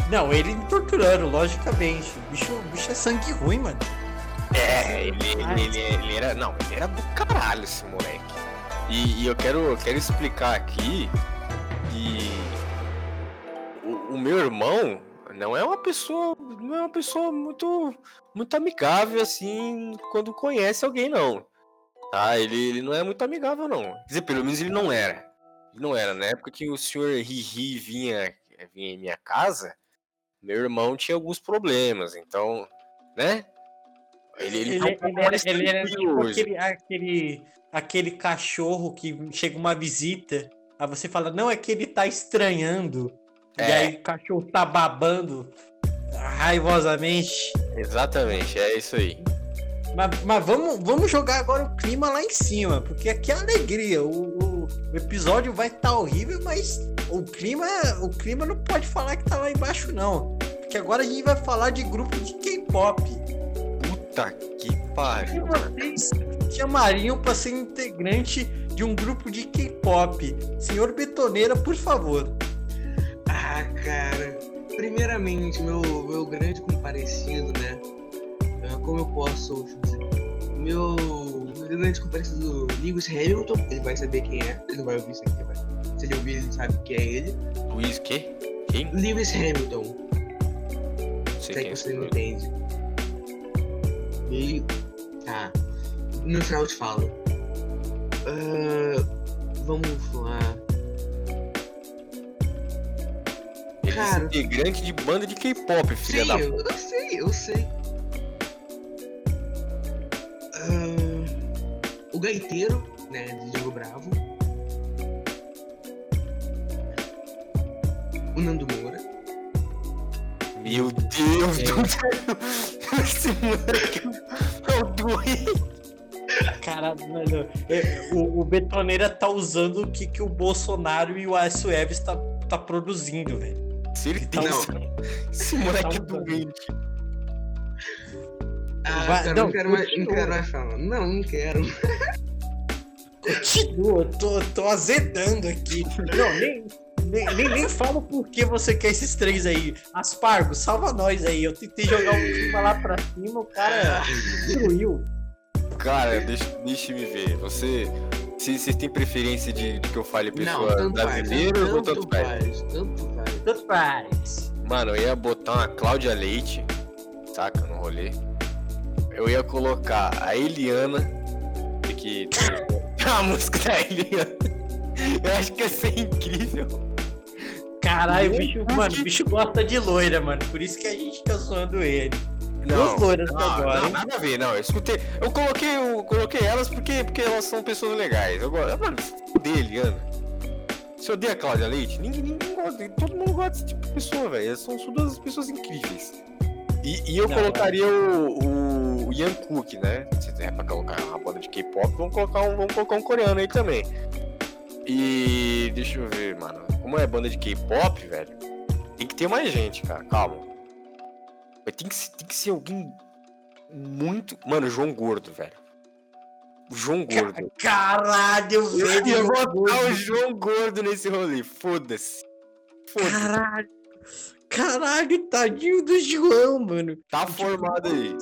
Speaker 2: Não, ele me torturando, logicamente. O bicho, o bicho é sangue ruim, mano.
Speaker 4: É, ele, ele, ele, ele era. Não, ele era do caralho esse moleque. E, e eu quero, eu quero explicar aqui que o, o meu irmão não é uma pessoa. Não é uma pessoa muito. muito amigável assim quando conhece alguém, não. Tá? Ele, ele não é muito amigável, não. Quer dizer, pelo menos ele não era. Ele não era. Na época que o senhor Riri vinha, vinha em minha casa, meu irmão tinha alguns problemas, então, né? Ele, ele,
Speaker 2: Ele, ele era, ele era tipo aquele, aquele, aquele cachorro que chega uma visita, aí você fala, não, é que ele tá estranhando. E
Speaker 4: É.
Speaker 2: aí o cachorro tá babando raivosamente.
Speaker 4: Exatamente, é isso aí.
Speaker 2: Mas, mas vamos, vamos jogar agora o clima lá em cima, porque aqui é alegria. O, o- episódio vai estar horrível, mas o clima, o clima não pode falar que tá lá embaixo, não. Porque agora a gente vai falar de grupo de K-pop.
Speaker 4: Puta que pariu.
Speaker 2: vocês chamariam para ser integrante de um grupo de K-pop? Senhor Betoneira, por favor.
Speaker 3: Ah, cara. Primeiramente, meu, meu grande comparecido, né? Ah, Como eu posso dizer? Meu, meu grande comparecido Lewis Hamilton, ele vai saber quem é. Ele não vai ouvir isso aqui, vai. Se ele ouvir, ele sabe quem é ele.
Speaker 4: Luiz, quê? Quem?
Speaker 3: Lewis Hamilton,
Speaker 4: Não sei
Speaker 3: sei que
Speaker 4: é
Speaker 3: você não entende. E. Tá. No final eu te falo. Ah, vamos lá. Cara.
Speaker 4: integrante de banda de K-pop, filha
Speaker 3: Sim,
Speaker 4: da
Speaker 3: eu, eu sei, eu sei. Ah, o gaiteiro, né, de Diego Bravo. O Nando Moura.
Speaker 4: Meu Deus
Speaker 2: É.
Speaker 4: do céu! Esse moleque é o doente.
Speaker 2: Caralho, mano. é, o, o Betoneira tá usando o que, que o Bolsonaro e o Aécio Eves tá, tá produzindo, velho.
Speaker 4: Certeza. Esse moleque é doente.
Speaker 3: Ah,
Speaker 2: Vai-
Speaker 3: cara,
Speaker 2: não,
Speaker 3: não, quero mais, não quero mais falar. Não, não quero.
Speaker 2: Continua, eu tô, tô azedando aqui. Não, nem, nem, nem, nem falo por que você quer esses três aí. Aspargo, salva nós aí. Eu tentei jogar um clima lá pra cima, o cara destruiu.
Speaker 4: Cara, deixa, deixa me ver. Você. Se vocês têm preferência de, de que eu fale
Speaker 3: Não,
Speaker 4: pessoa
Speaker 3: faz.
Speaker 4: brasileira ou
Speaker 3: Tanto
Speaker 4: tanto faz?
Speaker 3: tanto.
Speaker 2: Tanto faz.
Speaker 4: Mano, eu ia botar uma Cláudia Leite, saca, no rolê. Eu ia colocar a Eliana, que a música da Eliana. Eu acho que ia ser incrível.
Speaker 2: Caralho, o bicho, mano, o bicho gosta de loira, mano. Por isso que a gente tá zoando ele. Duas loiras
Speaker 4: não,
Speaker 2: agora,
Speaker 4: não, nada a ver, não. Eu escutei. Eu coloquei, eu coloquei elas porque, porque elas são pessoas legais. Eu gosto. Mano, se odeia Se odeia a Cláudia Leite, ninguém, ninguém gosta. Todo mundo gosta desse tipo de pessoa, velho. São, são duas pessoas incríveis. E, e eu
Speaker 2: Não,
Speaker 4: colocaria o, o Ian Cook, né? Se é pra colocar uma banda de K-pop, vamos colocar um, vamos colocar um coreano aí também. E deixa eu ver, mano. Como é banda de K-pop, velho, tem que ter mais gente, cara. Calma. Mas tem que, tem que ser alguém muito. Mano, João Gordo, velho. João Gordo.
Speaker 2: Caralho,
Speaker 4: Eu ia
Speaker 2: velho.
Speaker 4: botar o João Gordo nesse rolê. Foda-se. Foda-se.
Speaker 2: Caralho. Caralho, tadinho do João, mano.
Speaker 4: Tá formado aí.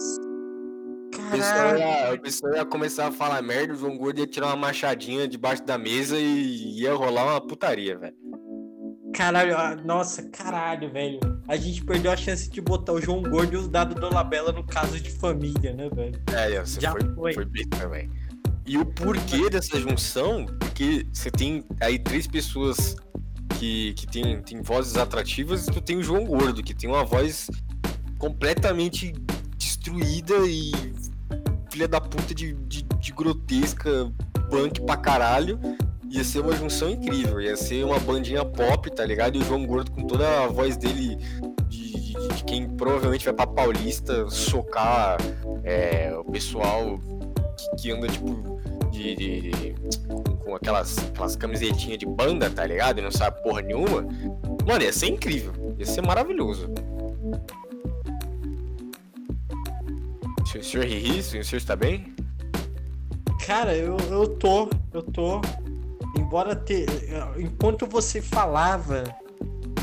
Speaker 2: Caralho.
Speaker 4: ia, o pessoal ia começar a falar merda, o João Gordo ia tirar uma machadinha debaixo da mesa e ia rolar uma putaria, velho.
Speaker 2: Caralho, ah, nossa, caralho, velho. A gente perdeu a chance de botar o João Gordo e os dados do Labela no caso de família, né, velho?
Speaker 4: É, você
Speaker 2: Já
Speaker 4: foi,
Speaker 2: foi.
Speaker 4: foi bem também. E o porquê dessa junção, porque você tem aí três pessoas que, que tem, tem vozes atrativas e tu tem o João Gordo, que tem uma voz completamente destruída e filha da puta de, de, de grotesca, punk pra caralho. Ia ser uma junção incrível, ia ser uma bandinha pop, tá ligado? E o João Gordo com toda a voz dele de, de- de quem provavelmente vai pra Paulista socar é, o pessoal que, que anda tipo de, de- de- com, aquelas, aquelas camisetinhas de banda, tá ligado? E não sabe porra nenhuma. Mano, ia ser incrível, ia ser maravilhoso. O senhor Riri, o senhor está bem?
Speaker 2: Cara, eu, eu tô, eu tô. Embora ter. Enquanto você falava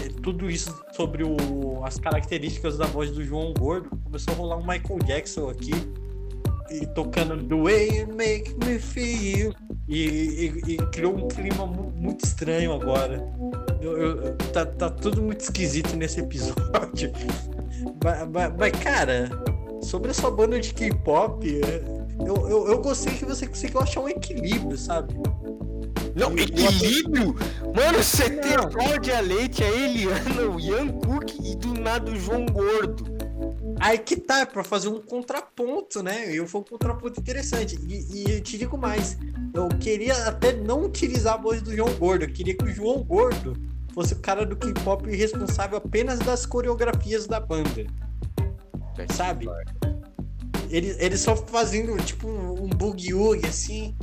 Speaker 2: eh, tudo isso sobre o, as características da voz do João Gordo, começou a rolar um Michael Jackson aqui. E tocando The Way You Make Me Feel. E, e- e criou um clima mu- muito estranho agora. Eu- eu- tá, tá tudo muito esquisito nesse episódio. Mas, mas- mas, cara, sobre a sua banda de K-pop, eh, eu, eu, eu gostei que você conseguiu achar um equilíbrio, sabe?
Speaker 4: Não, equilíbrio? Mano, você tem. Cláudia Leite, a Eliana, o Ian Cook e do nada o João Gordo.
Speaker 2: Aí que tá, é pra fazer um contraponto, né? E foi um contraponto interessante. E, e eu te digo mais, eu queria até não utilizar a voz do João Gordo, eu queria que o João Gordo fosse o cara do K-pop responsável apenas das coreografias da banda. Sabe? Ele, ele só fazendo tipo um, um boogie assim,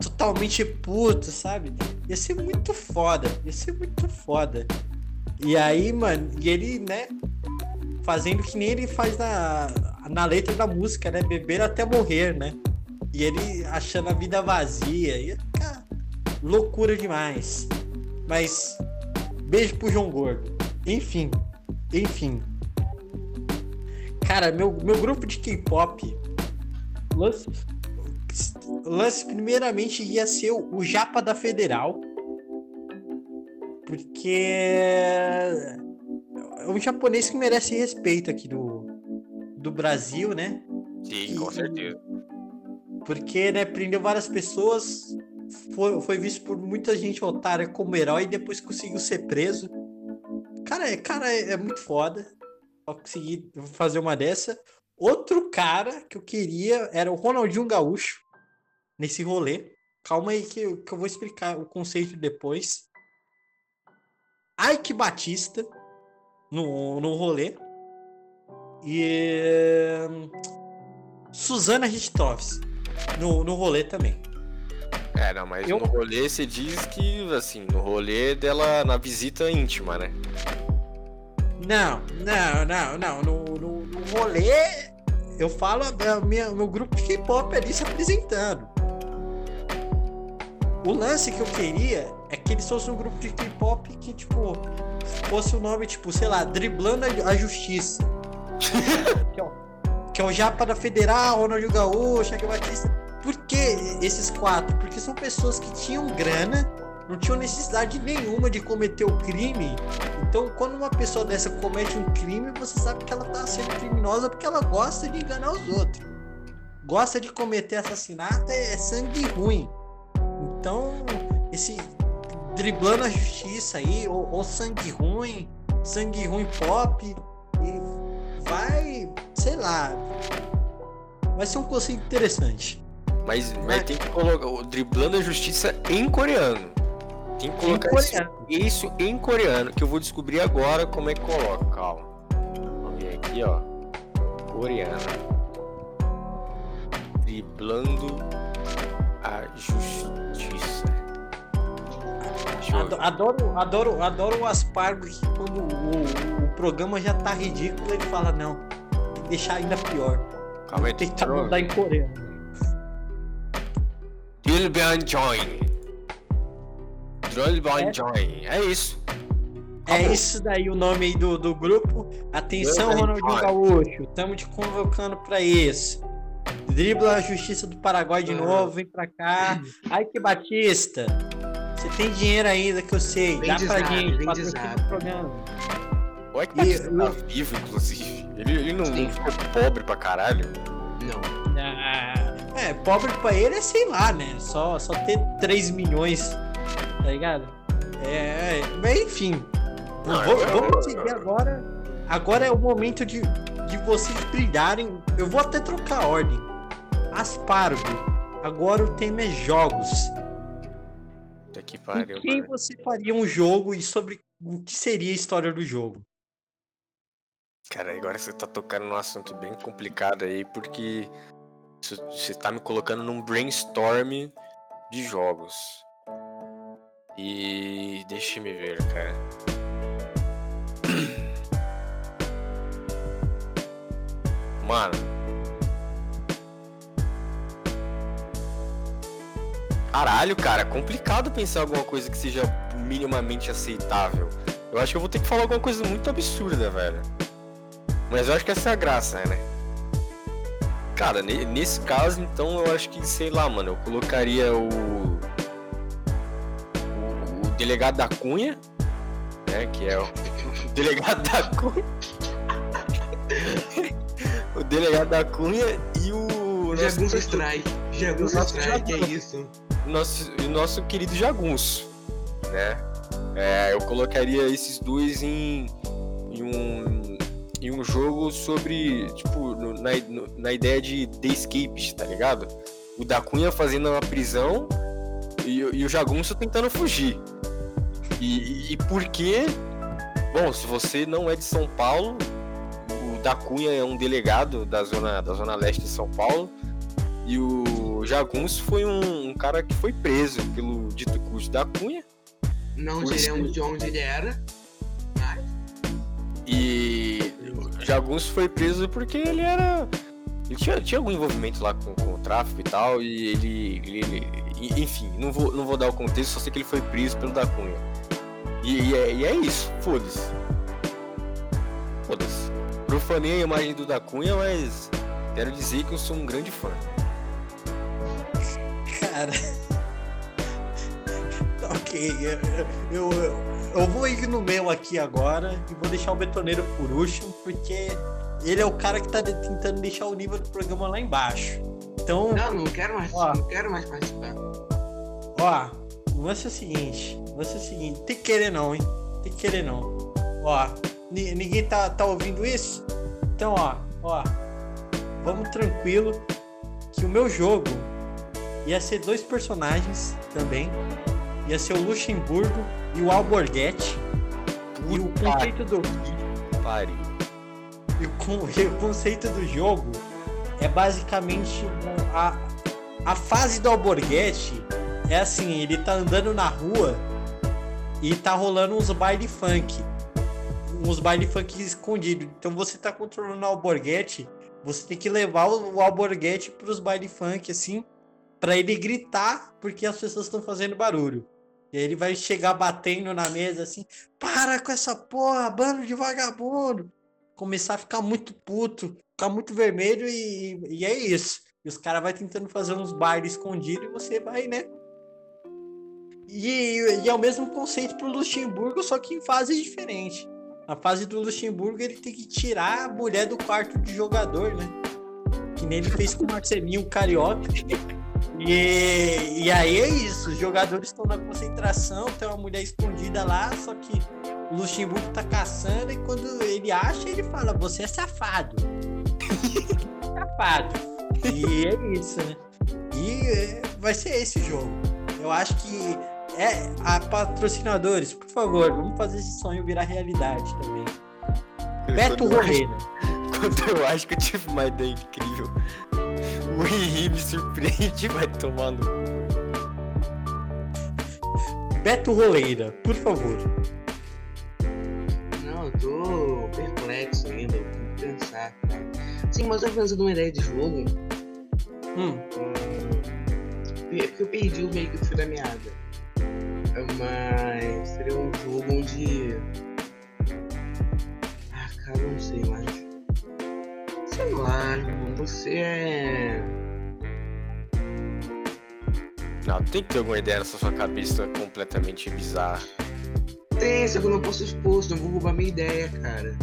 Speaker 2: totalmente puto, sabe? Ia ser muito foda, ia ser muito foda. E aí, mano, e ele, né, fazendo que nem ele faz na, na letra da música, né? Beber até morrer, né? E ele achando a vida vazia. Ia ficar loucura demais. Mas, beijo pro João Gordo. Enfim, enfim. Cara, meu, meu grupo de K-pop. Lance, lance primeiramente ia ser o, Japa da Federal. Porque um japonês que merece respeito aqui do, do Brasil, né?
Speaker 4: Sim, com certeza.
Speaker 2: Porque, né, prendeu várias pessoas, foi, foi visto por muita gente otária como herói e depois conseguiu ser preso. cara, é, cara é, é muito foda. Pra conseguir fazer uma dessa. Outro cara que eu queria era o Ronaldinho Gaúcho. Nesse rolê. Calma aí que, eu- que eu vou explicar o conceito depois. Ike Batista no, no rolê. E. Suzana Richthofen no, no rolê também.
Speaker 4: É, não, mas
Speaker 2: Eu-
Speaker 4: no rolê você diz que, assim, no rolê dela na visita íntima, né?
Speaker 2: Não, não, não, não. No, no, no rolê, eu falo minha, meu grupo de K-pop ali se apresentando. O lance que eu queria é que eles fossem um grupo de K-pop que, tipo, fosse o nome, tipo, sei lá, Driblando a Justiça. que, é o, que é o Japa da Federal, Ronaldinho Gaúcho, Ike Batista. Por que esses quatro? Porque são pessoas que tinham grana, não tinham necessidade nenhuma de cometer o crime então, quando uma pessoa dessa comete um crime, você sabe que ela tá sendo criminosa porque ela gosta de enganar os outros. Gosta de cometer assassinato, é, é sangue ruim. Então, esse driblando a justiça aí, ou, ou sangue ruim, sangue ruim pop, e vai, sei lá, vai ser um conceito interessante.
Speaker 4: Mas, mas
Speaker 2: Mas-
Speaker 4: tem que colocar o driblando a justiça em coreano. Tem que
Speaker 2: Em
Speaker 4: colocar isso,
Speaker 2: coreano.
Speaker 4: isso em coreano, que eu vou descobrir agora como é que coloca. Calma. Vamos ver aqui, ó. Coreana. Driblando a justiça. Deixa eu
Speaker 2: Ado- Adoro, adoro, adoro o Aspargo que quando o, o programa já tá ridículo, ele fala, não, tem que deixar ainda pior.
Speaker 4: Calma aí,
Speaker 2: Tentar mudar em coreano.
Speaker 4: Dilban Join. Dilban
Speaker 2: É.
Speaker 4: Join. É isso.
Speaker 2: É isso daí o nome aí do, do grupo. Atenção, Ronaldinho. Gaúcho. Estamos te convocando pra isso. Dribla a justiça do Paraguai de
Speaker 3: Ah.
Speaker 2: novo, vem pra cá. Ai que Batista. Você tem dinheiro ainda que eu sei.
Speaker 3: Vem
Speaker 2: Dá pra gente, patrocina
Speaker 3: zap.
Speaker 2: o programa.
Speaker 4: O Ike
Speaker 2: E
Speaker 4: Batista tá
Speaker 2: eu-
Speaker 4: vivo, inclusive. Ele, ele não,
Speaker 3: Sim.
Speaker 4: não ficou pobre pra caralho.
Speaker 3: Não.
Speaker 2: Ah, é, pobre pra ele é sei lá, né? Só, só ter 3 milhões, tá ligado? É, mas enfim.
Speaker 4: Não,
Speaker 2: Vou-
Speaker 4: eu-
Speaker 2: vamos seguir agora. Agora é o momento de, de vocês brilharem. Eu vou até trocar a ordem. Aspargo. Agora o tema é jogos.
Speaker 4: Puta que
Speaker 2: Com
Speaker 4: pariu.
Speaker 2: quem
Speaker 4: mano.
Speaker 2: você faria um jogo e sobre o que seria a história do jogo?
Speaker 4: Cara, agora você tá tocando num assunto bem complicado aí, porque você tá me colocando num brainstorm de jogos. E deixa me ver, cara. Mano. Caralho, cara, complicado pensar alguma coisa que seja minimamente aceitável. Eu acho que eu vou ter que falar alguma coisa muito absurda, velho. Mas eu acho que essa é a graça, né? Cara, ne- nesse caso, então, eu acho que, sei lá, mano, eu colocaria o. O, o delegado da Cunha, né? Que é o, o delegado da Cunha. o delegado da Cunha e o.
Speaker 3: Jagunço Strike. Jagunço Strike, é isso.
Speaker 4: Nosso, o nosso querido Jagunço, né? É, eu colocaria esses dois em, em, um, em um jogo sobre, tipo, no- na, no- na ideia de The Escapist, tá ligado? O da Cunha fazendo uma prisão e, e o Jagunço tentando fugir. E, e, e por quê? Bom, se você não é de São Paulo, o da Cunha é um delegado da zona, da zona leste de São Paulo. E o Jagunço foi um, um cara que foi preso pelo dito cujo da Cunha.
Speaker 3: Não diremos de onde ele era. Mas
Speaker 4: E o Jagunço foi preso porque ele era. Ele tinha, tinha algum envolvimento lá com, com o tráfico e tal. E ele. ele- e- enfim, não vou, não vou dar o contexto, só sei que ele foi preso pelo da Cunha. E, e é, e é isso, foda-se. Foda-se. Profanei a imagem do da Cunha, mas quero dizer que eu sou um grande fã.
Speaker 2: Cara. ok, eu, eu, eu vou ir no meu aqui agora e vou deixar o betoneiro por último, porque ele é o cara que tá tentando deixar o nível do programa lá embaixo. Então,
Speaker 3: não, não quero mais.
Speaker 2: Ó.
Speaker 3: Não quero mais participar.
Speaker 2: ó, o lance é o seguinte: o lance é o seguinte, tem que querer não, hein? Tem que querer não. Ó, ni- ninguém tá, tá ouvindo isso? Então, ó, ó. Vamos tranquilo. Que o meu jogo ia ser dois personagens também. Ia ser o Luxemburgo e o Alborguete. E o conceito do,
Speaker 4: pariu.
Speaker 2: e o, con- e o conceito do jogo é basicamente a, a fase do Alborguete é assim, ele tá andando na rua e tá rolando uns baile funk. Uns baile funk escondidos. Então você tá controlando o Alborguete, você tem que levar o, o Alborguete pros baile funk, assim, pra ele gritar porque as pessoas estão fazendo barulho. E aí ele vai chegar batendo na mesa assim, para com essa porra, bando de vagabundo começar a ficar muito puto, ficar muito vermelho e, e é isso. E os caras vai tentando fazer uns bailes escondidos e você vai, né? E, e é o mesmo conceito pro Luxemburgo, só que em fase diferente. Na fase do Luxemburgo, ele tem que tirar a mulher do quarto de jogador, né? Que nem ele fez com o Marcelinho Carioca. E, e aí é isso, os jogadores estão na concentração, tem uma mulher escondida lá, só que o Luxemburgo tá caçando e quando ele acha, ele fala, você é safado. safado. E é isso, né? E é, vai ser esse jogo. Eu acho que é a patrocinadores, por favor, vamos fazer esse sonho virar realidade também. Beto Roreira.
Speaker 4: Quando eu acho que eu tive uma ideia incrível, o Henry me surpreende, vai tomar no.
Speaker 2: Beto Roleira, por favor.
Speaker 3: Não, eu tô perplexo ainda, eu tenho que pensar, cara. Sim, mas eu tô pensando numa ideia de jogo.
Speaker 2: Hum,
Speaker 3: hum, É porque eu perdi o meio que o fio da meada. Mas seria um jogo onde. Ah, cara, não sei mais. Sei lá, você é.
Speaker 4: Não, tem que ter alguma ideia nessa sua cabeça completamente bizarra.
Speaker 3: Tem, só que eu não posso expor, senão eu vou roubar minha ideia, cara.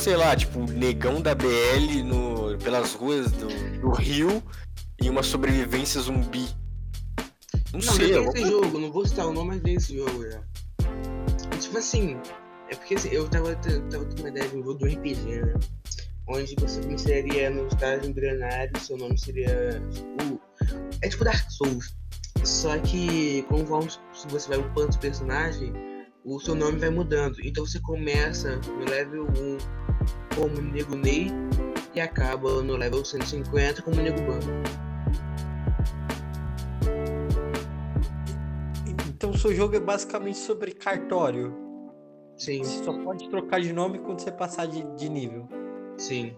Speaker 4: Sei lá, tipo, negão da BL no, pelas ruas do, do Rio e uma sobrevivência zumbi. Não,
Speaker 3: Não,
Speaker 4: sei, eu
Speaker 3: esse jogo, não vou citar o nome, mas tem esse jogo já. Tipo assim, é porque assim, eu tava, tava tendo uma ideia de um jogo do RPG, né? Onde você começaria no estágio embrionário, seu nome seria. Tipo, é tipo Dark Souls. Só que conforme se você vai upando o personagem, o seu nome vai mudando. Então você começa no level 1 como Nego Ney e acaba no level 150 como Nego Ban.
Speaker 2: então o seu jogo é basicamente sobre cartório.
Speaker 3: Sim,
Speaker 2: Você só pode trocar de nome quando você passar de, de nível.
Speaker 3: Sim,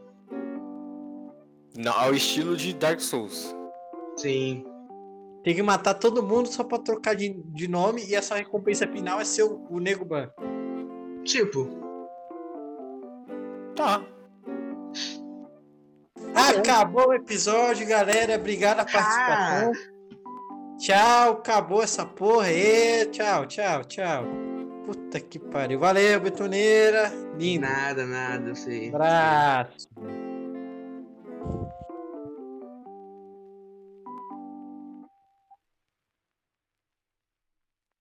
Speaker 4: Não, ao estilo de Dark Souls.
Speaker 3: sim.
Speaker 2: Tem que matar todo mundo só pra trocar de, de nome e essa recompensa final é ser o, o Nego Ban.
Speaker 3: Tipo,
Speaker 4: Tá.
Speaker 2: Acabou o episódio, galera. Obrigado a participação. Tchau, acabou essa porra aí. Tchau, tchau, tchau. Puta que pariu. Valeu, betoneira. Lindo.
Speaker 3: nada, nada, eu sei.
Speaker 2: Abraço.